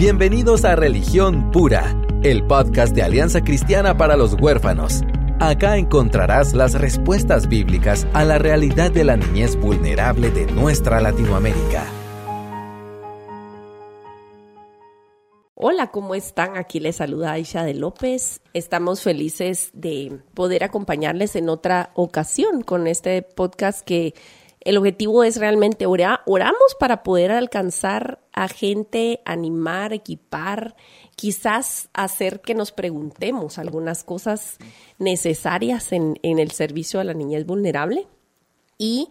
Bienvenidos a Religión Pura, el podcast de Alianza Cristiana para los Huérfanos. Acá encontrarás las respuestas bíblicas a la realidad de la niñez vulnerable de nuestra Latinoamérica. Hola, ¿cómo están? Aquí les saluda Aisha de López. Estamos felices de poder acompañarles en otra ocasión con este podcast que el objetivo es realmente orar, oramos para poder alcanzar a gente, animar, equipar, quizás hacer que nos preguntemos algunas cosas necesarias en, en el servicio a la niñez vulnerable y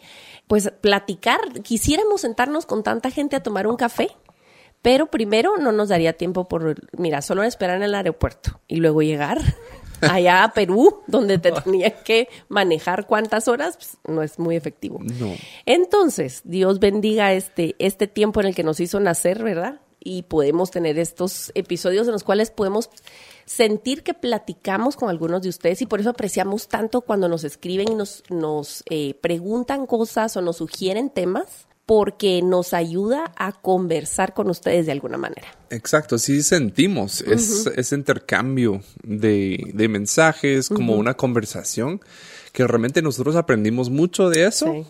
pues platicar. Quisiéramos sentarnos con tanta gente a tomar un café pero primero no nos daría tiempo por, mira, solo esperar en el aeropuerto y luego llegar allá a Perú, donde te tenías que manejar cuántas horas, pues, no es muy efectivo. Entonces, Dios bendiga este, este tiempo en el que nos hizo nacer, ¿verdad? Y podemos tener estos episodios en los cuales podemos sentir que platicamos con algunos de ustedes y por eso apreciamos tanto cuando nos escriben y nos, nos eh, preguntan cosas o nos sugieren temas porque nos ayuda a conversar con ustedes de alguna manera. Exacto, sí sentimos ese intercambio de, mensajes, como una conversación, que realmente nosotros aprendimos mucho de eso.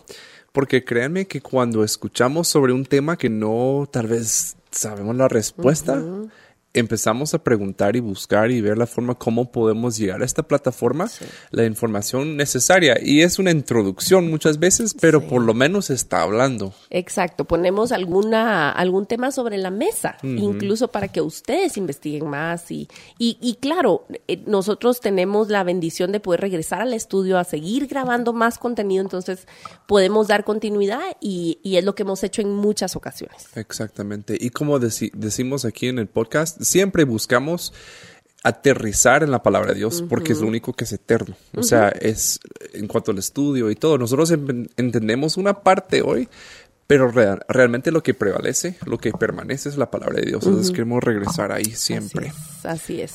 Porque créanme que cuando escuchamos sobre un tema que no tal vez sabemos la respuesta, empezamos a preguntar y buscar y ver la forma cómo podemos llegar a esta plataforma, la información necesaria. Y es una introducción muchas veces, pero por lo menos está hablando. Exacto, ponemos alguna, algún tema sobre la mesa, incluso para que ustedes investiguen más. Y, y, claro, eh, nosotros tenemos la bendición de poder regresar al estudio a seguir grabando más contenido, entonces podemos dar continuidad y, y es lo que hemos hecho en muchas ocasiones. Exactamente. Y como decimos aquí en el podcast, siempre buscamos aterrizar en la palabra de Dios porque es lo único que es eterno. O sea, es en cuanto al estudio y todo. Nosotros entendemos una parte hoy, pero realmente lo que prevalece, lo que permanece es la palabra de Dios. Entonces queremos regresar ahí siempre. Así es.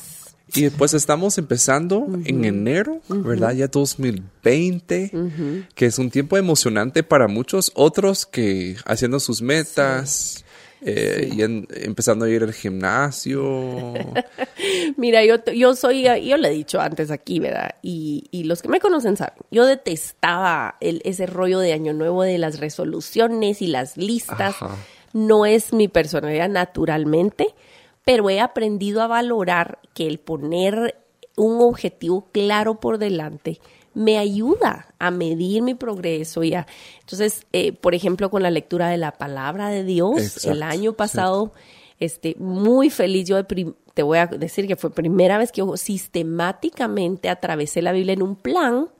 Y después estamos empezando en enero, ¿verdad? Ya 2020, que es un tiempo emocionante para muchos, otros que haciendo sus metas. Eh, y empezando a ir al gimnasio. Mira, yo, yo soy, yo le he dicho antes aquí, ¿verdad? Y, y los que me conocen saben, yo detestaba el, ese rollo de Año Nuevo de las resoluciones y las listas. No es mi personalidad naturalmente, pero he aprendido a valorar que el poner un objetivo claro por delante me ayuda a medir mi progreso y Entonces, eh, por ejemplo, con la lectura de la palabra de Dios, el año pasado, este, muy feliz, yo te voy a decir que fue primera vez que yo sistemáticamente atravesé la Biblia en un plan,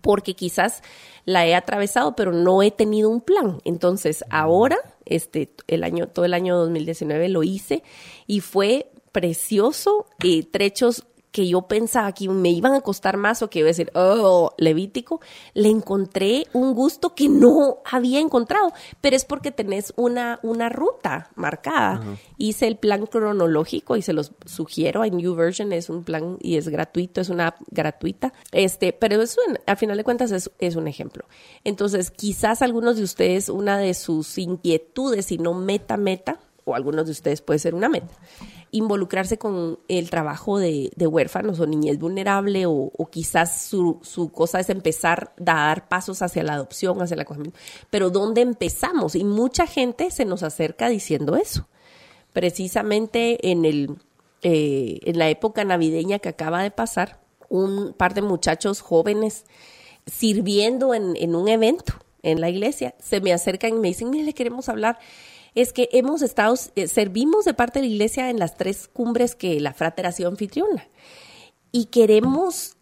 porque quizás la he atravesado, pero no he tenido un plan. Entonces, ahora, este, el año, todo el año 2019 lo hice y fue precioso, eh, trechos que yo pensaba que me iban a costar más o que iba a decir, oh, Levítico, le encontré un gusto que no había encontrado, pero es porque tenés una, una ruta marcada. Hice el plan cronológico y se los sugiero, en New Version es un plan y es gratuito, es una app gratuita, este, pero eso al final de cuentas es, es un ejemplo. Entonces, quizás algunos de ustedes, una de sus inquietudes, y no meta, meta, o algunos de ustedes puede ser una meta, involucrarse con el trabajo de, huérfanos o niñez vulnerable o, quizás su, su, cosa es empezar a dar pasos hacia la adopción, hacia el acogimiento. Pero ¿dónde empezamos? Y mucha gente se nos acerca diciendo eso. Precisamente en, el, eh, en la época navideña que acaba de pasar, un par de muchachos jóvenes sirviendo en, en un evento en la iglesia se me acercan y me dicen, mire, le queremos hablar es que hemos estado, eh, servimos de parte de la iglesia en las tres cumbres que la frateración anfitriona. Y queremos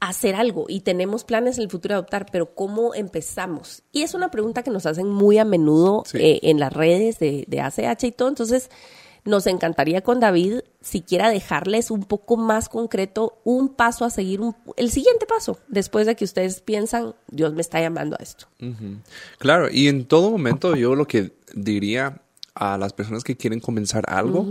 hacer algo y tenemos planes en el futuro de adoptar, pero ¿cómo empezamos? Y es una pregunta que nos hacen muy a menudo eh, en las redes de, de ACH y todo, entonces nos encantaría con David siquiera dejarles un poco más concreto un paso a seguir, el siguiente paso, después de que ustedes piensan, Dios me está llamando a esto. Claro, y en todo momento yo lo que diría a las personas que quieren comenzar algo,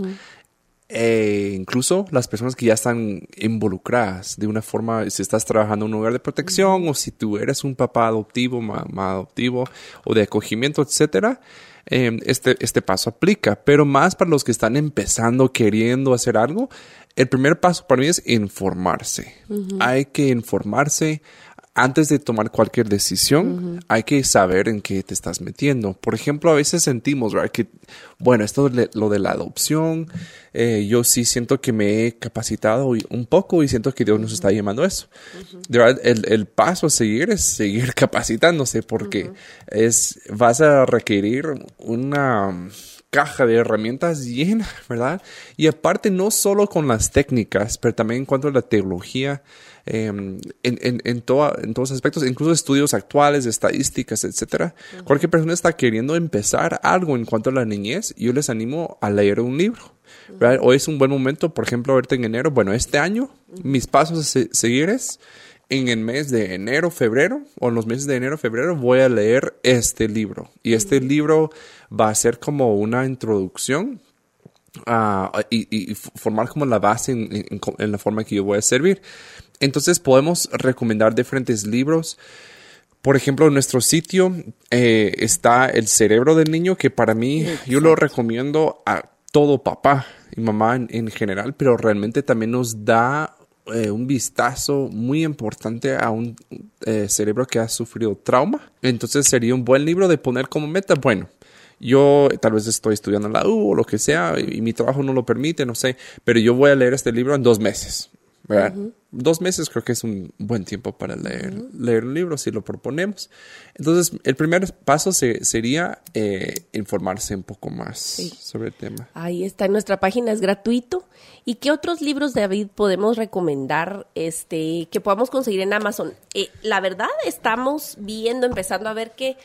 eh, incluso las personas que ya están involucradas de una forma, si estás trabajando en un lugar de protección o si tú eres un papá adoptivo, mamá adoptivo o de acogimiento, etcétera, em, este, este paso aplica. Pero más para los que están empezando, queriendo hacer algo, el primer paso para mí es informarse. Hay que informarse antes de tomar cualquier decisión, hay que saber en qué te estás metiendo. Por ejemplo, a veces sentimos, ¿verdad? Que, bueno, esto de lo de la adopción, eh, yo sí siento que me he capacitado un poco y siento que Dios nos está llamando a eso. De verdad, el, paso a seguir es seguir capacitándose porque es, vas a requerir una caja de herramientas llena, ¿verdad? Y aparte, no solo con las técnicas, pero también en cuanto a la teología, Em, en, en, en, en, todos aspectos, incluso estudios actuales, estadísticas, etcétera. Cualquier persona está queriendo empezar algo en cuanto a la niñez, yo les animo a leer un libro. Hoy es un buen momento, por ejemplo, ahorita en enero, bueno, este año, mis pasos a seguir es en el mes de enero, febrero, o en los meses de enero, febrero, voy a leer este libro. Y este libro va a ser como una introducción uh, y, y, formar como la base en, en, en, la forma que yo voy a servir. Entonces podemos recomendar diferentes libros. Por ejemplo, en nuestro sitio eh, está El cerebro del niño, que para mí yo lo recomiendo a todo papá y mamá en, general, pero realmente también nos da eh, un vistazo muy importante a un eh, cerebro que ha sufrido trauma. Entonces sería un buen libro de poner como meta, bueno, yo tal vez estoy estudiando en la U o lo que sea y mi trabajo no lo permite, no sé, pero yo voy a leer este libro en dos meses. Dos meses creo que es un buen tiempo para leer, leer un libro si lo proponemos. Entonces, el primer paso sería eh, informarse un poco más sobre el tema. Ahí está, en nuestra página es gratuito. ¿Y qué otros libros, David, podemos recomendar este, que podamos conseguir en Amazon? Eh, la verdad, estamos viendo, empezando a ver que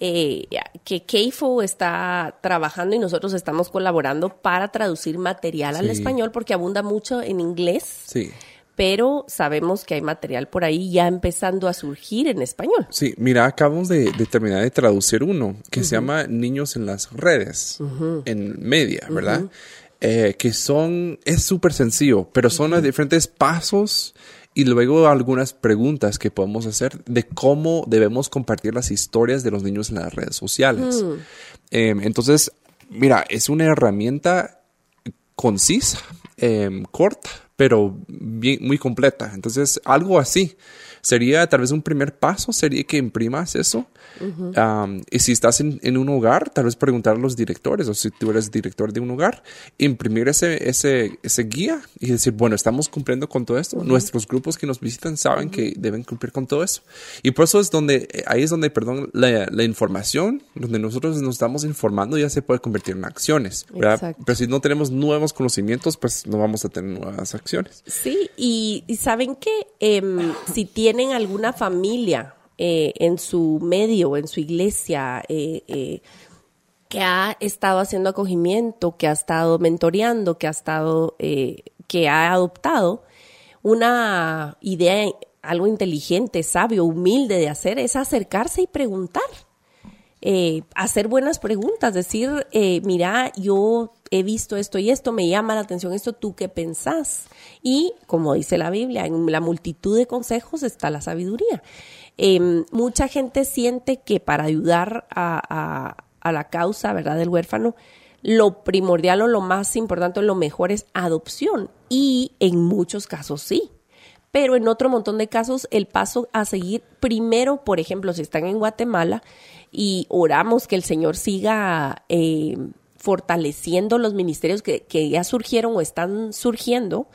eh, que Keifo está trabajando y nosotros estamos colaborando para traducir material al español porque abunda mucho en inglés. Sí. Pero sabemos que hay material por ahí ya empezando a surgir en español. Sí, mira, acabamos de, terminar de traducir uno que se llama Niños en las redes, en media, ¿verdad? Eh, que son, es súper sencillo, pero son los diferentes pasos y luego algunas preguntas que podemos hacer de cómo debemos compartir las historias de los niños en las redes sociales. Mm. Em, entonces, mira, es una herramienta concisa, em, corta, pero bien, muy completa. Entonces, algo así sería tal vez un primer paso, sería que imprimas eso y si estás en, un hogar, tal vez preguntar a los directores, o si tú eres director de un hogar, imprimir ese, ese, ese guía y decir, bueno, estamos cumpliendo con todo esto. Nuestros grupos que nos visitan saben que deben cumplir con todo eso. Y por eso es donde, ahí es donde, perdón, la, la información, donde nosotros nos estamos informando, ya se puede convertir en acciones. Pero si no tenemos nuevos conocimientos, pues no vamos a tener nuevas acciones. Sí, y, saben que em, si tienen alguna familia eh, en su medio, en su iglesia, eh, eh, que ha estado haciendo acogimiento, que ha estado mentoreando, que ha estado, que ha adoptado una idea, algo inteligente, sabio, humilde de hacer, es acercarse y preguntar. hacer buenas preguntas, decir, mira, yo he visto esto y esto, me llama la atención esto, ¿tú qué pensás? Y como dice la Biblia, en la multitud de consejos está la sabiduría. Em, mucha gente siente que para ayudar a, la causa, ¿verdad?, del huérfano, lo primordial o lo más importante o lo mejor es adopción. Y en muchos casos sí. Pero en otro montón de casos, el paso a seguir, primero, por ejemplo, si están en Guatemala y oramos que el Señor siga em, fortaleciendo los ministerios que, que ya surgieron o están surgiendo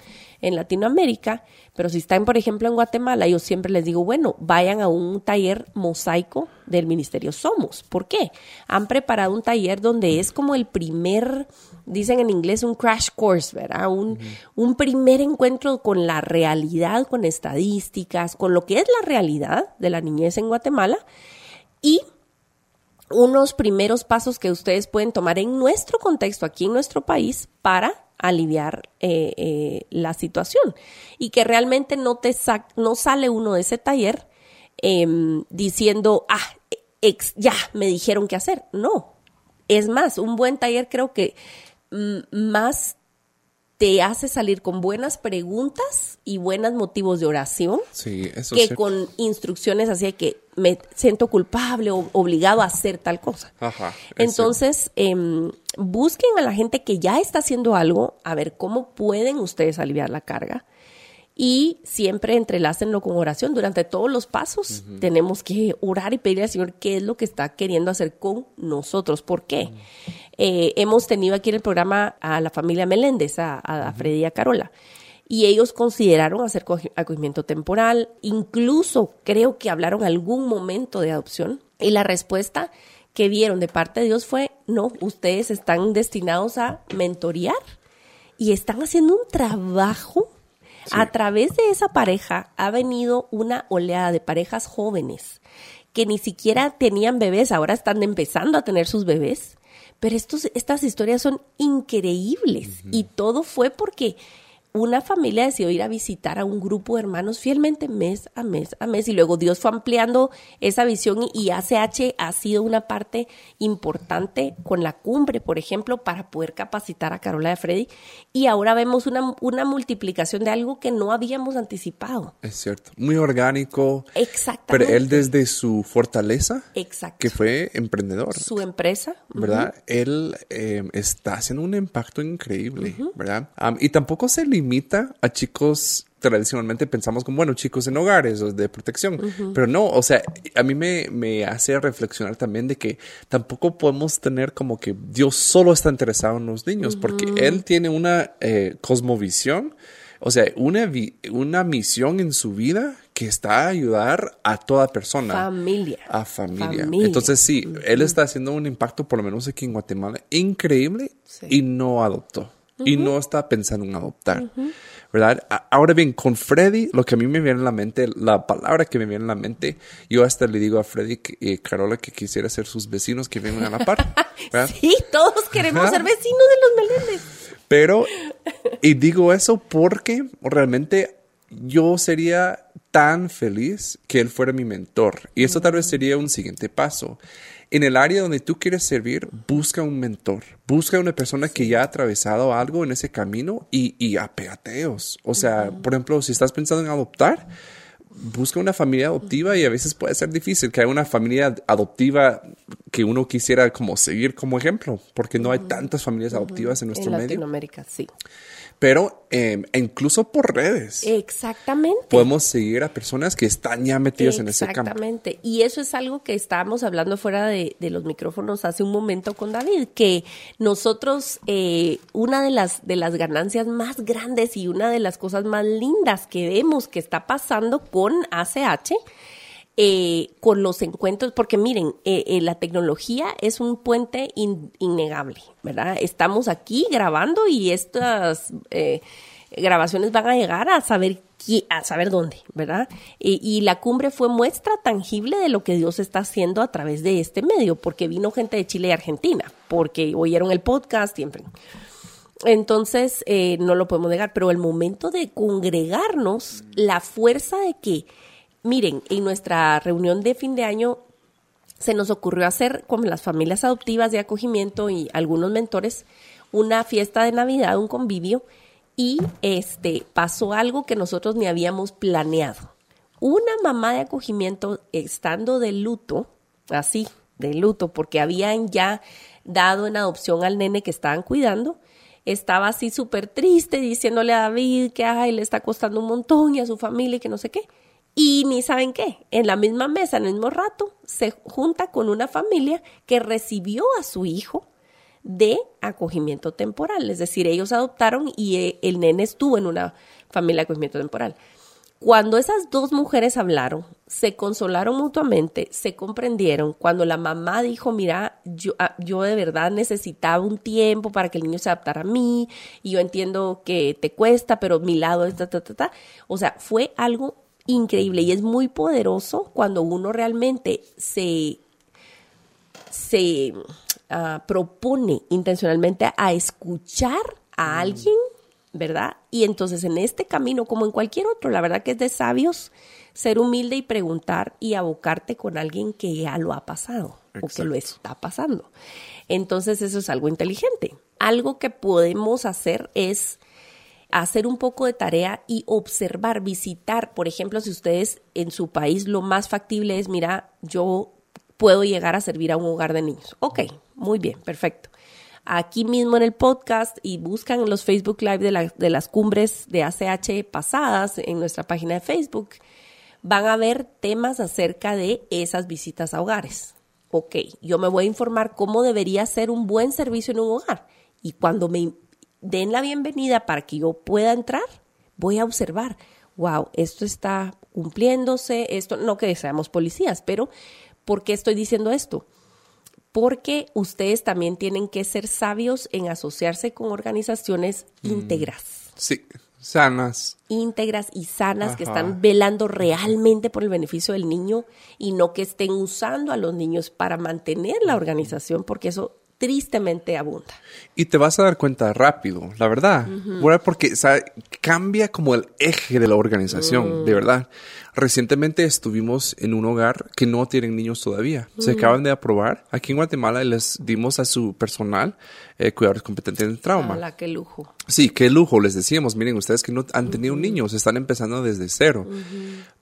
en Latinoamérica, pero si están, por ejemplo, en Guatemala, yo siempre les digo, bueno, vayan a un taller mosaico del Ministerio Somos. ¿Por qué? Han preparado un taller donde es como el primer, dicen en inglés, un crash course, ¿verdad? Un, un primer encuentro con la realidad, con estadísticas, con lo que es la realidad de la niñez en Guatemala y unos primeros pasos que ustedes pueden tomar en nuestro contexto, aquí en nuestro país, para aliviar eh, eh, la situación. Y que realmente no te no sale uno de ese taller em, diciendo ah ex, ya me dijeron qué hacer no. Es más un buen taller creo que más te hace salir con buenas preguntas y buenos motivos de oración Sí, eso que con instrucciones así de que me siento culpable o obligado a hacer tal cosa. Ajá. es Entonces, em, busquen a la gente que ya está haciendo algo, a ver cómo pueden ustedes aliviar la carga. Y siempre entrelácenlo con oración. Durante todos los pasos tenemos que orar y pedirle al Señor qué es lo que está queriendo hacer con nosotros. ¿Por qué? Eh, hemos tenido aquí en el programa a la familia Meléndez, a, a Freddy y a Carola. Y ellos consideraron hacer cogi- acogimiento temporal. Incluso creo que hablaron algún momento de adopción. Y la respuesta que vieron de parte de Dios fue, no, ustedes están destinados a mentorear y están haciendo un trabajo. A través de esa pareja ha venido una oleada de parejas jóvenes que ni siquiera tenían bebés, ahora están empezando a tener sus bebés. Pero estos, estas historias son increíbles. Y todo fue porque una familia decidió ir a visitar a un grupo de hermanos fielmente mes a mes a mes y luego Dios fue ampliando esa visión y, y ACH ha sido una parte importante con la cumbre, por ejemplo, para poder capacitar a Carola de Freddy y ahora vemos una, una multiplicación de algo que no habíamos anticipado. Es cierto. Muy orgánico. Pero Exactamente. él desde su fortaleza, Exacto. que fue emprendedor, Su empresa. ¿verdad? Él eh, está haciendo un impacto increíble, ¿verdad? Y tampoco se limita a chicos tradicionalmente pensamos como, bueno, chicos en hogares o de protección, pero no, o sea, a mí me, me hace reflexionar también de que tampoco podemos tener como que Dios solo está interesado en los niños, porque Él tiene una eh, cosmovisión, o sea, una, vi- una misión en su vida que está a ayudar a toda persona. Familia. A familia. Familia. Entonces, sí, él está haciendo un impacto, por lo menos aquí en Guatemala, increíble Sí. y no adoptó. Y no está pensando en adoptar. ¿Verdad? Ahora bien, con Freddy, lo que a mí me viene a la mente, la palabra que me viene a la mente, yo hasta le digo a Freddy y Carola que quisiera ser sus vecinos que viven a la par. ¿verdad? Sí, todos queremos ser vecinos de los Meléndez. Pero, y digo eso porque realmente yo sería tan feliz que él fuera mi mentor. Y eso tal vez sería un siguiente paso. En el área donde tú quieres servir, busca un mentor. Busca una persona que ya ha atravesado algo en ese camino y, y apegateos. O sea, por ejemplo, si estás pensando en adoptar, busca una familia adoptiva y a veces puede ser difícil que haya una familia adoptiva que uno quisiera como seguir como ejemplo, porque no hay tantas familias adoptivas en nuestro En medio. Latinoamérica, sí. Pero eh, incluso por redes Exactamente. podemos seguir a personas que están ya metidas en ese campo. Exactamente. Y eso es algo que estábamos hablando fuera de, de los micrófonos hace un momento con David, que nosotros, eh, una de las, de las ganancias más grandes y una de las cosas más lindas que vemos que está pasando con ACH, eh, con los encuentros, porque miren, eh, eh, la tecnología es un puente in- innegable, ¿verdad? Estamos aquí grabando y estas grabaciones van a llegar a saber a saber dónde, ¿verdad? Y, la cumbre fue muestra tangible de lo que Dios está haciendo a través de este medio, porque vino gente de Chile y Argentina, porque oyeron el podcast fin. Entonces, eh, no lo podemos negar, pero el momento de congregarnos, la fuerza de que, miren, en nuestra reunión de fin de año se nos ocurrió hacer con las familias adoptivas de acogimiento y algunos mentores una fiesta de Navidad, un convivio, y este pasó algo que nosotros ni habíamos planeado. Una mamá de acogimiento estando de luto, así, de luto, porque habían ya dado en adopción al nene que estaban cuidando, estaba así súper triste diciéndole a David que ay, le está costando un montón y a su familia y que no sé qué. Y ni saben qué, en la misma mesa, en el mismo rato, se junta con una familia que recibió a su hijo de acogimiento temporal. Es decir, ellos adoptaron y eh, el nene estuvo en una familia de acogimiento temporal. Cuando esas dos mujeres hablaron, se consolaron mutuamente, se comprendieron. Cuando la mamá dijo, mira, yo, ah, yo de verdad necesitaba un tiempo para que el niño se adaptara a mí, y yo entiendo que te cuesta, pero mi lado es ta, ta, ta, ta. O sea, fue algo increíble y es muy poderoso cuando uno realmente se, se ah, propone intencionalmente a escuchar a alguien, ¿verdad? Y entonces en este camino, como en cualquier otro, la verdad que es de sabios ser humilde y preguntar y abocarte con alguien que ya lo ha pasado o que lo está pasando. Entonces eso es algo inteligente. Algo que podemos hacer es hacer un poco de tarea y observar, visitar. Por ejemplo, si ustedes en su país lo más factible es, mira, yo puedo llegar a servir a un hogar de niños. Ok, muy bien, perfecto. Aquí mismo en el podcast y buscan los Facebook Live de, de las cumbres de ACH pasadas en nuestra página de Facebook, van a ver temas acerca de esas visitas a hogares. Ok, yo me voy a informar cómo debería ser un buen servicio en un hogar. Y cuando me den la bienvenida para que yo pueda entrar, voy a observar, wow, esto está cumpliéndose, esto, no que seamos policías, pero ¿por qué estoy diciendo esto? Porque ustedes también tienen que ser sabios en asociarse con organizaciones mm. íntegras. Sí, sanas. Íntegras y sanas que están velando realmente por el beneficio del niño y no que estén usando a los niños para mantener la organización, porque eso tristemente abunda. Y te vas a dar cuenta rápido, la verdad, porque cambia como el eje de la organización, de mm. verdad. Recientemente estuvimos en un hogar que no tienen niños todavía. Se acaban de aprobar. Aquí en Guatemala les dimos a su personal eh, cuidadores competentes en trauma. Hola, qué lujo. Sí, qué lujo. Les decíamos, miren, ustedes que no han tenido niños, están empezando desde cero.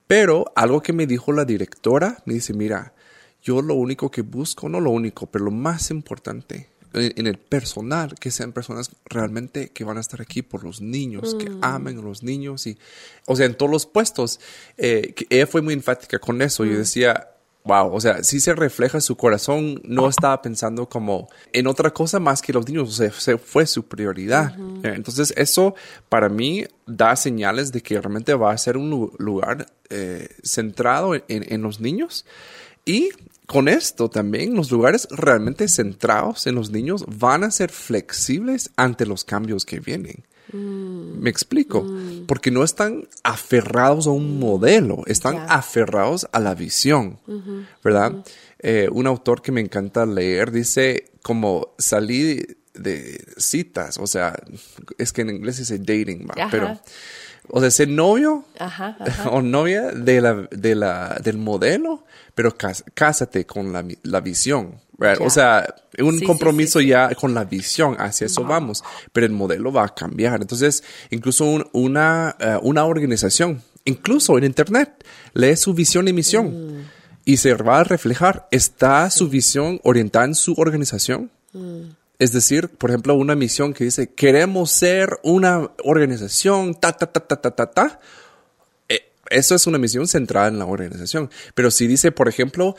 Pero algo que me dijo la directora, me dice, mira, yo lo único que busco, no lo único, pero lo más importante en el personal, que sean personas realmente que van a estar aquí por los niños, que mm. amen a los niños y, o sea, en todos los puestos. Eh, ella fue muy enfática con eso. Yo mm. decía, wow, o sea, sí se refleja su corazón, no estaba pensando como en otra cosa más que los niños, o sea, fue su prioridad. Eh, entonces, eso para mí da señales de que realmente va a ser un lugar eh, centrado en, en, los niños. Y con esto también los lugares realmente centrados en los niños van a ser flexibles ante los cambios que vienen. Mm. Me explico, mm. porque no están aferrados a un modelo, están aferrados a la visión, ¿verdad? Eh, un autor que me encanta leer dice como salí de citas, o sea, es que en inglés dice dating, pero o sea, ser novio o novia de la, de la, del modelo, pero cásate con la, la visión. O sea, un compromiso ya con la visión, hacia eso vamos, pero el modelo va a cambiar. Entonces, incluso una, eh, una organización, incluso en Internet, lee su visión y misión mm. y se va a reflejar, ¿está su visión orientada en su organización? Mm. Es decir, por ejemplo, una misión que dice, queremos ser una organización, ta, ta, ta, ta, ta, ta, ta. Eh, eso es una misión centrada en la organización. Pero si dice, por ejemplo,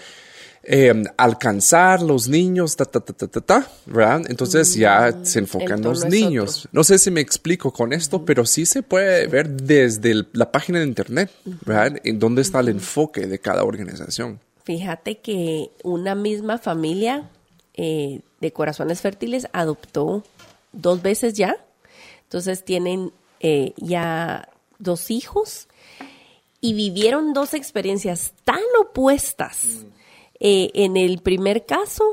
em, alcanzar los niños, ta, ta, ta, ta, ta, ta ¿verdad? Entonces ya mm, se enfocan en los niños. No sé si me explico con esto, pero sí se puede ver desde la página de internet, ¿verdad? En dónde está el enfoque de cada organización. Fíjate que una misma familia eh, de Corazones Fértiles adoptó dos veces ya. Entonces tienen eh, ya dos hijos y vivieron dos experiencias tan opuestas. Eh, en el primer caso,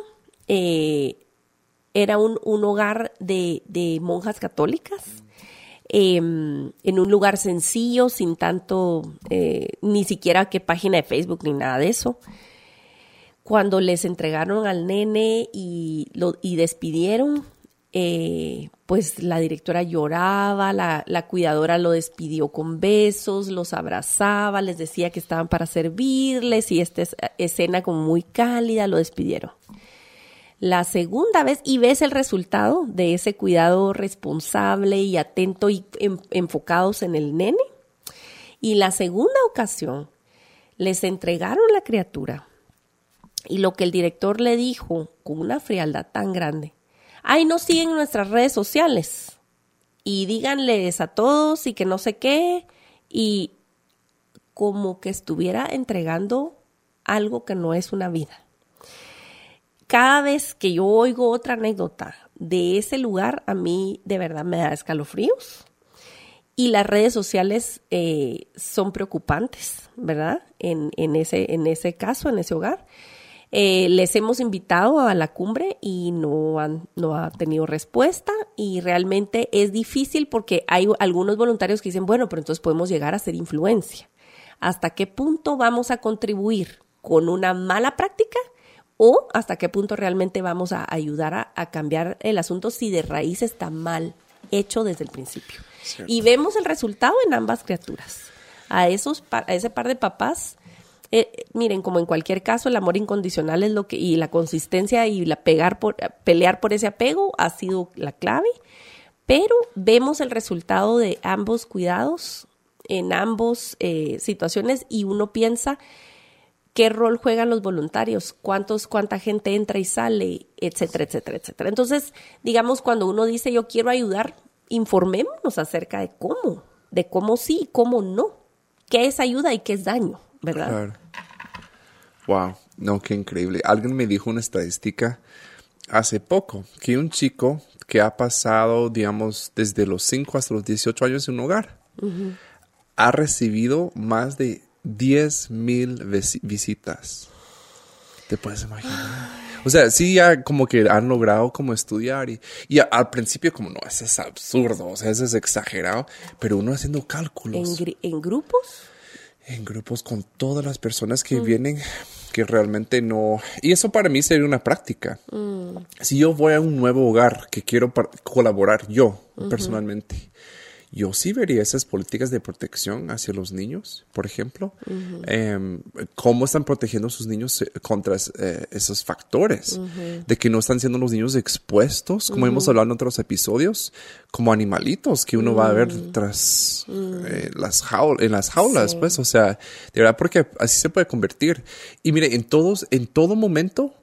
era un, hogar de, de, monjas católicas. Em, en un lugar sencillo, sin tanto, ni siquiera qué página de Facebook ni nada de eso cuando les entregaron al nene y, lo, y despidieron, eh, pues la directora lloraba, la, la, cuidadora lo despidió con besos, los abrazaba, les decía que estaban para servirles y esta escena como muy cálida lo despidieron. La segunda vez, y ves el resultado de ese cuidado responsable y atento y enfocados en el nene. Y la segunda ocasión, les entregaron la criatura y lo que el director le dijo con una frialdad tan grande, ay, no siguen nuestras redes sociales y díganles a todos y que no sé qué y como que estuviera entregando algo que no es una vida. Cada vez que yo oigo otra anécdota de ese lugar, a mí de verdad me da escalofríos. Y las redes sociales eh, son preocupantes, ¿verdad? En, ese, en ese caso, en ese hogar. Eh, les hemos invitado a la cumbre y no han no ha tenido respuesta y realmente es difícil porque hay algunos voluntarios que dicen, bueno, pero entonces podemos llegar a ser influencia. ¿Hasta qué punto vamos a contribuir con una mala práctica? ¿O hasta qué punto realmente vamos a ayudar a, cambiar el asunto si de raíz está mal hecho desde el principio. Y vemos el resultado en ambas criaturas. A, esos, a ese par de papás eh, miren, como en cualquier caso, el amor incondicional es lo que, y la consistencia y la pegar por, pelear por ese apego ha sido la clave, pero vemos el resultado de ambos cuidados en ambas eh, situaciones y uno piensa qué rol juegan los voluntarios, cuántos, cuánta gente entra y sale, etcétera, etcétera, etcétera. Entonces, digamos, cuando uno dice yo quiero ayudar, informémonos acerca de cómo, de cómo sí y cómo no, qué es ayuda y qué es daño. ¿Verdad? Claro. Wow, no, qué increíble. Alguien me dijo una estadística hace poco que un chico que ha pasado, digamos, desde los 5 hasta los 18 años en un hogar, ha recibido más de 10 mil visitas. ¿Te puedes imaginar? O sea, sí, ya como que han logrado como estudiar y, y al principio como no, eso es absurdo, o sea, eso es exagerado, pero uno haciendo cálculos. ¿En, en grupos? En grupos con todas las personas que mm. vienen que realmente no... Y eso para mí sería una práctica. Mm. Si yo voy a un nuevo hogar que quiero colaborar yo personalmente yo sí vería esas políticas de protección hacia los niños, por ejemplo. Em, cómo están protegiendo a sus niños eh, contra eh, esos factores, de que no están siendo los niños expuestos, como hemos hablado en otros episodios, como animalitos que uno va a ver mm. tras eh, las en las jaulas, pues, o sea, de verdad, porque así se puede convertir. Y mire, en todos, en todo momento,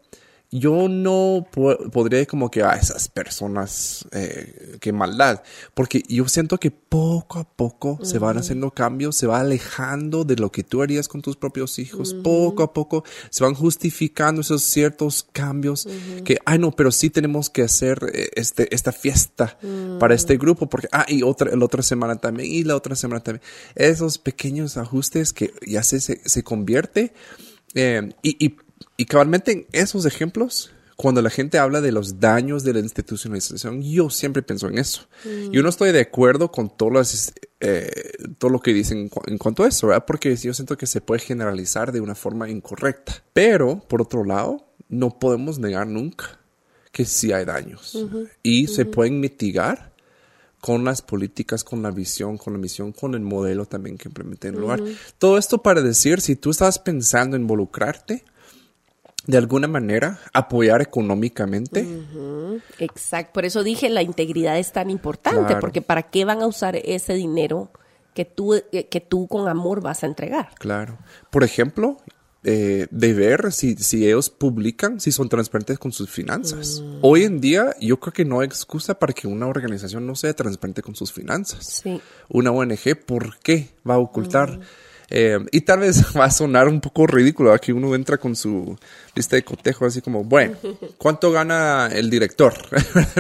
yo no podría como que a esas personas, eh, qué maldad, porque yo siento que poco a poco se van haciendo cambios, se va alejando de lo que tú harías con tus propios hijos, poco a poco se van justificando esos ciertos cambios que, ay no, pero sí tenemos que hacer eh, este, esta fiesta para este grupo, porque, ah, y otra, la otra semana también, y la otra semana también, esos pequeños ajustes que ya se, se, convierte eh, y, y y cabalmente en esos ejemplos, cuando la gente habla de los daños de la institucionalización, yo siempre pienso en eso. Mm. Yo no estoy de acuerdo con todas eh, todo lo que dicen en cuanto a eso, ¿verdad? Porque yo siento que se puede generalizar de una forma incorrecta. Pero, por otro lado, no podemos negar nunca que sí hay daños. Y se pueden mitigar con las políticas, con la visión, con la misión, con el modelo también que implementé en el lugar. Todo esto para decir, si tú estás pensando en involucrarte, de alguna manera apoyar económicamente. Exacto, por eso dije la integridad es tan importante, porque ¿para qué van a usar ese dinero que tú, eh, que tú con amor vas a entregar? Claro. Por ejemplo, eh, de ver si, si ellos publican, si son transparentes con sus finanzas. Mm. Hoy en día yo creo que no hay excusa para que una organización no sea transparente con sus finanzas. Sí. Una ONG, ¿por qué va a ocultar? Mm. Eh, y tal vez va a sonar un poco ridículo aquí uno entra con su lista de cotejo así como, bueno, ¿cuánto gana el director?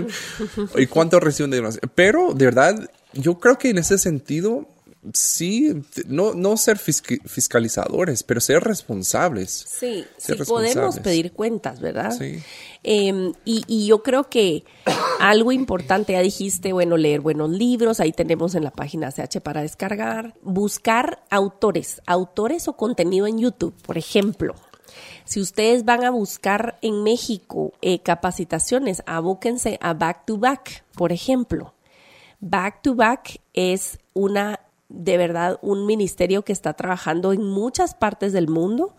¿Y cuánto recibe de Pero de verdad, yo creo que en ese sentido sí, no, no ser fiscalizadores, pero ser responsables. Sí, sí podemos pedir cuentas, ¿verdad? Sí. Em, y, yo creo que algo importante, ya dijiste, bueno, leer buenos libros, ahí tenemos en la página CH para descargar, buscar autores, autores o contenido en YouTube, por ejemplo. Si ustedes van a buscar en México eh, capacitaciones, abóquense a Back to Back, por ejemplo. Back to Back es una de verdad un ministerio que está trabajando en muchas partes del mundo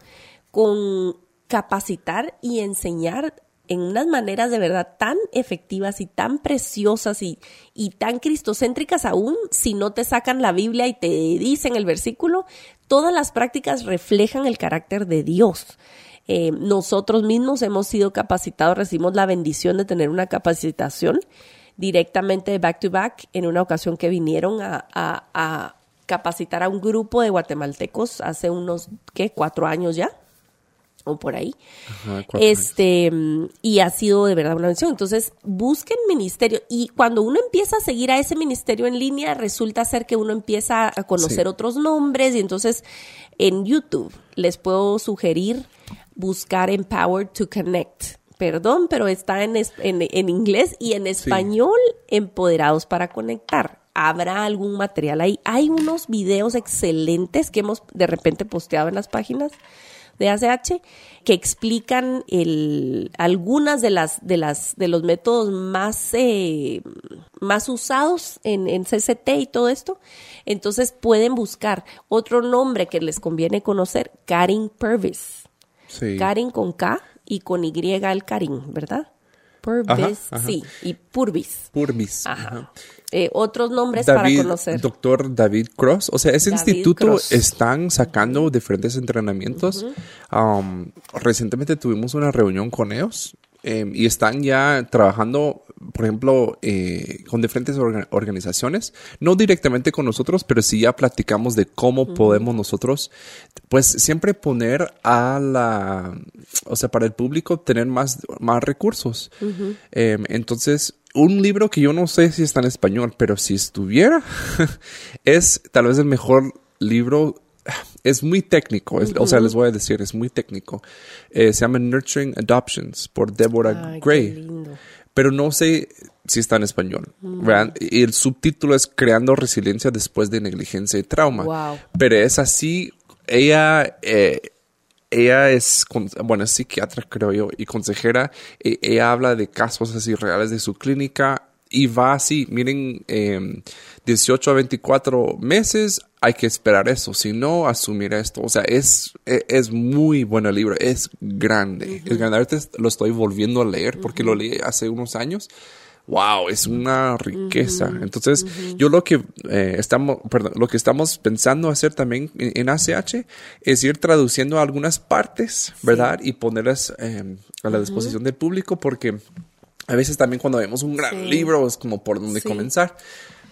con capacitar y enseñar en unas maneras de verdad tan efectivas y tan preciosas y, y, tan cristocéntricas aún, si no te sacan la Biblia y te dicen el versículo, todas las prácticas reflejan el carácter de Dios. Eh, nosotros mismos hemos sido capacitados, recibimos la bendición de tener una capacitación directamente back to back en una ocasión que vinieron a capacitar a un grupo de guatemaltecos hace unos, ¿qué? Cuatro años ya o por ahí. este, y ha sido de verdad una bendición. Entonces, busquen ministerio y cuando uno empieza a seguir a ese ministerio en línea, resulta ser que uno empieza a conocer otros nombres y entonces en YouTube les puedo sugerir buscar Empowered to Connect. Perdón, pero está en, en, inglés y en español, Empoderados para Conectar habrá algún material ahí. Hay unos videos excelentes que hemos de repente posteado en las páginas de ACH que explican el, algunas de las de las de los métodos más eh, más usados en, en CCT y todo esto. Entonces pueden buscar otro nombre que les conviene conocer, Karin Purvis. Sí. Karin con K y con Y el Karin, ¿verdad? Purvis, sí, y Purvis. Purvis. Ajá. Eh, otros nombres para conocer. Doctor David Cross. O sea, ese instituto están sacando diferentes entrenamientos. Um, recientemente tuvimos una reunión con ellos em, y están ya trabajando, por ejemplo, eh, con diferentes organizaciones, no directamente con nosotros, pero sí ya platicamos de cómo podemos nosotros, pues siempre poner a la, o sea, para el público tener más, más recursos. Em, entonces, un libro que yo no sé si está en español, pero si estuviera, es tal vez el mejor libro. Es muy técnico, o sea, les voy a decir, es muy técnico. Eh, se llama Nurturing Adoptions por Deborah Gray. Pero no sé si está en español. Y el subtítulo es Creando resiliencia después de negligencia y trauma. Pero es así, ella eh, ella es, bueno, es psiquiatra, creo yo, y consejera. Ella habla de casos así reales de su clínica y va así, miren, 18 em, a 24 meses hay que esperar eso, si no, asumir esto. O sea, es, e, es, muy bueno el libro, es grande. Es grande. Ahorita lo estoy volviendo a leer porque lo leí hace unos años wow, es una riqueza. Entonces, yo lo que eh, estamos, perdón, lo que estamos pensando hacer también en, ACH es ir traduciendo algunas partes, ¿verdad? Y ponerlas em, a la disposición del público porque a veces también cuando vemos un gran libro es como por dónde comenzar.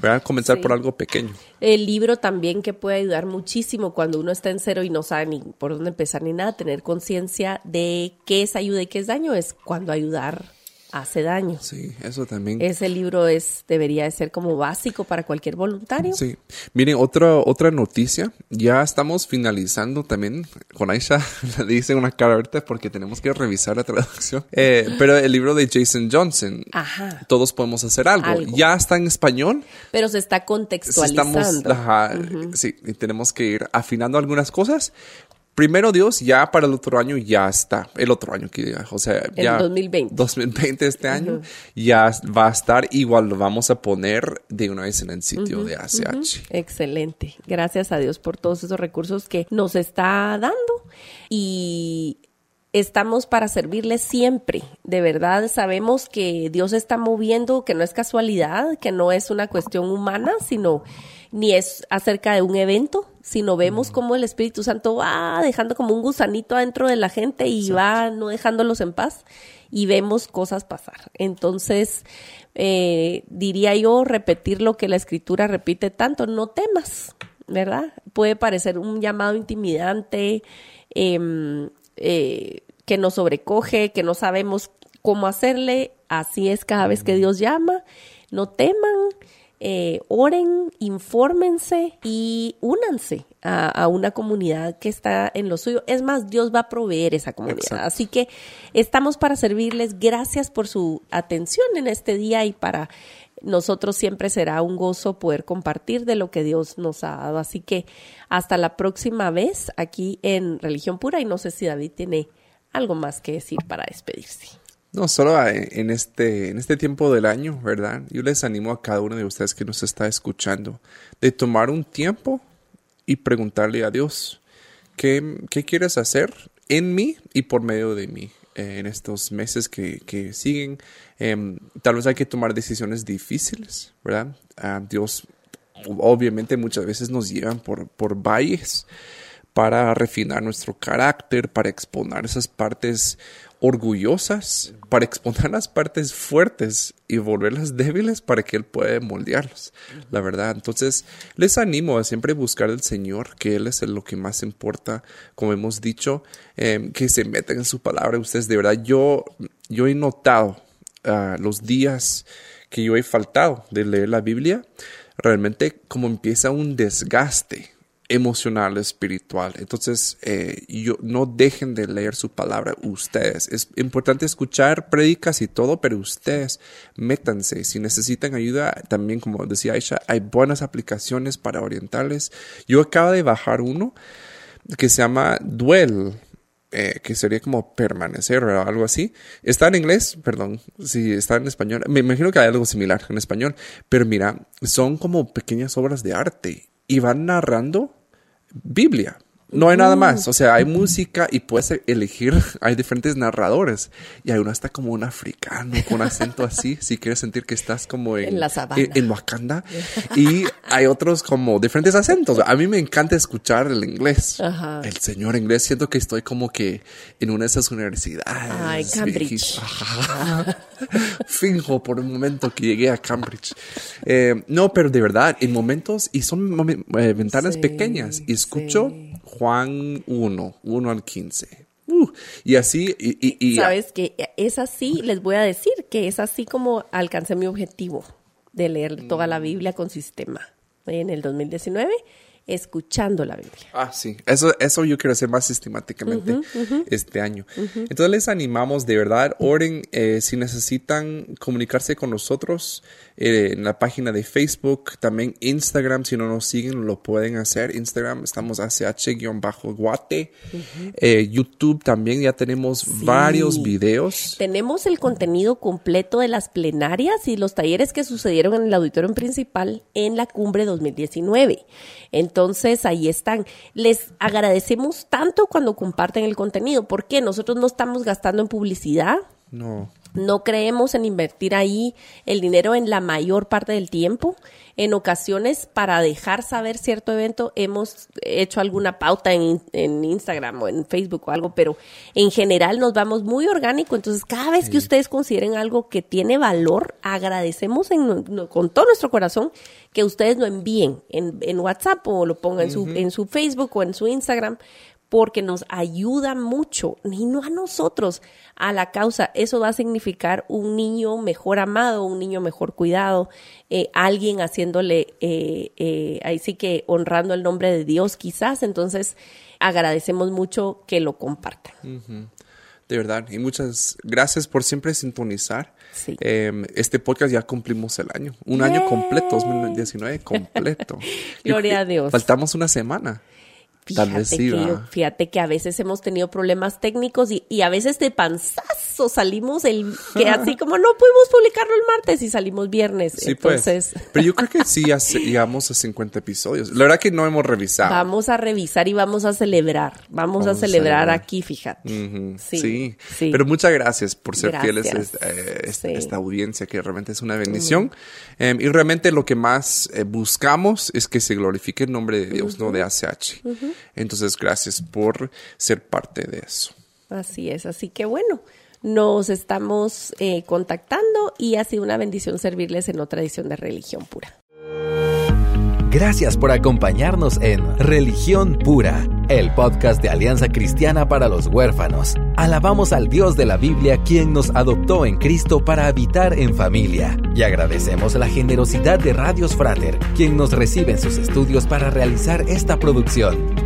¿Verdad? Comenzar por algo pequeño. El libro también que puede ayudar muchísimo cuando uno está en cero y no sabe ni por dónde empezar ni nada, tener conciencia de qué es ayuda y qué es daño, es cuando ayudar hace daño. Sí, eso también. Ese libro es debería de ser como básico para cualquier voluntario. Sí. Miren, otra otra noticia, ya estamos finalizando también con Aisha, le dice una cara ahorita porque tenemos que revisar la traducción. Eh, pero el libro de Jason Johnson, Ajá. todos podemos hacer algo. Ya está en español. Pero se está contextualizando. Estamos, ajá, sí, y tenemos que ir afinando algunas cosas, primero Dios, ya para el otro año ya está. El otro año, que o sea, ya. El 2020. 2020 este año, ya va a estar igual, lo vamos a poner de una vez en el sitio de ACH. Excelente. Gracias a Dios por todos esos recursos que nos está dando. Y estamos para servirle siempre. De verdad sabemos que Dios está moviendo, que no es casualidad, que no es una cuestión humana, sino ni es acerca de un evento, sino vemos cómo el Espíritu Santo va dejando como un gusanito adentro de la gente y va no dejándolos en paz y vemos cosas pasar. Entonces, eh, diría yo repetir lo que la escritura repite tanto, no temas, ¿verdad? Puede parecer un llamado intimidante, em, eh, que nos sobrecoge, que no sabemos cómo hacerle, así es cada vez que Dios llama, no teman, eh, oren, infórmense y únanse a, una comunidad que está en lo suyo. Es más, Dios va a proveer esa comunidad. Así que estamos para servirles. Gracias por su atención en este día y para nosotros siempre será un gozo poder compartir de lo que Dios nos ha dado. Así que hasta la próxima vez aquí en Religión Pura y no sé si David tiene algo más que decir para despedirse. No, solo en este, en este tiempo del año, ¿verdad? Yo les animo a cada uno de ustedes que nos está escuchando de tomar un tiempo y preguntarle a Dios, ¿qué, qué quieres hacer en mí y por medio de mí? Eh, en estos meses que, que siguen, em, tal vez hay que tomar decisiones difíciles, ¿verdad? Ah, Dios obviamente muchas veces nos llevan por, por valles para refinar nuestro carácter, para exponer esas partes orgullosas para exponer las partes fuertes y volverlas débiles para que Él pueda moldearlos. La verdad. Entonces, les animo a siempre buscar al Señor, que Él es lo que más importa, como hemos dicho, em, que se metan en su palabra. Ustedes, de verdad, yo, yo he notado ah, los días que yo he faltado de leer la Biblia, realmente como empieza un desgaste emocional, espiritual. Entonces, eh, yo, no dejen de leer su palabra ustedes. Es importante escuchar predicas y todo, pero ustedes métanse. Si necesitan ayuda, también como decía Aisha, hay buenas aplicaciones para orientarles. Yo acabo de bajar uno que se llama Duel. eh, que sería como permanecer o algo así. Está en inglés, perdón, si está en español. Me imagino que hay algo similar en español, pero mira, son como pequeñas obras de arte y van narrando Biblia. No hay nada más, o sea, hay música y puedes elegir, hay diferentes narradores y hay uno hasta como un africano con acento así, si quieres sentir que estás como en, En la sabana. en Wakanda y hay otros como diferentes acentos. A mí me encanta escuchar el inglés, Ajá. el señor inglés, siento que estoy como que en una de esas universidades. Ay, Cambridge. Ajá. Finjo por un momento que llegué a Cambridge. Eh, no, pero de verdad, en momentos, y son eh, ventanas Sí, pequeñas, y escucho sí. Juan 1, 1 al 15. Uh, y así, y, y- y- Sabes que es así, les voy a decir que es así como alcancé mi objetivo de leer toda la Biblia con sistema en el 2019, escuchando la Biblia. Ah, sí. Eso, eso yo quiero hacer más sistemáticamente este año. Entonces les animamos de verdad, oren eh, si necesitan comunicarse con nosotros eh, en la página de Facebook, también Instagram, si no nos siguen lo pueden hacer. Instagram estamos ACH-guate. Eh, YouTube también ya tenemos varios videos. Tenemos el contenido completo de las plenarias y los talleres que sucedieron en el auditorio principal en la cumbre 2019. Entonces, ahí están. Les agradecemos tanto cuando comparten el contenido, porque nosotros no estamos gastando en publicidad, No. no creemos en invertir ahí el dinero en la mayor parte del tiempo. En ocasiones, para dejar saber cierto evento, hemos hecho alguna pauta en, en Instagram o en Facebook o algo, pero en general nos vamos muy orgánico. Entonces, cada vez que ustedes consideren algo que tiene valor, agradecemos en- con todo nuestro corazón que ustedes lo envíen en, en WhatsApp o lo pongan en, su, en su Facebook o en su Instagram porque nos ayuda mucho, y no a nosotros, a la causa. Eso va a significar un niño mejor amado, un niño mejor cuidado, eh, alguien haciéndole, eh, eh, ahí sí que honrando el nombre de Dios quizás. Entonces, agradecemos mucho que lo compartan. De verdad, y muchas gracias por siempre sintonizar. Sí. Eh, este podcast ya cumplimos el año, un año completo, 2019 completo. Gloria a Dios. Faltamos una semana. Tal vez sí, que, fíjate que a veces hemos tenido problemas técnicos y, y a veces de panzazo salimos el que así como no pudimos publicarlo el martes y salimos viernes. Sí, Entonces, pues. Pero yo creo que sí, ya se- llegamos a 50 episodios. La verdad que no hemos revisado. Vamos a revisar y vamos a celebrar. Vamos, Vamos a celebrar aquí, fíjate. Sí, sí, sí. Pero muchas gracias por ser fieles a esta, eh, esta- Sí. esta audiencia que realmente es una bendición. Em, y realmente lo que más eh, buscamos es que se glorifique el nombre de Dios, no de ACH. Entonces, gracias por ser parte de eso. Así es. Así que bueno, nos estamos eh, contactando y ha sido una bendición servirles en otra edición de Religión Pura. Gracias por acompañarnos en Religión Pura, el podcast de Alianza Cristiana para los Huérfanos. Alabamos al Dios de la Biblia quien nos adoptó en Cristo para habitar en familia. Y agradecemos la generosidad de Radios Frater, quien nos recibe en sus estudios para realizar esta producción.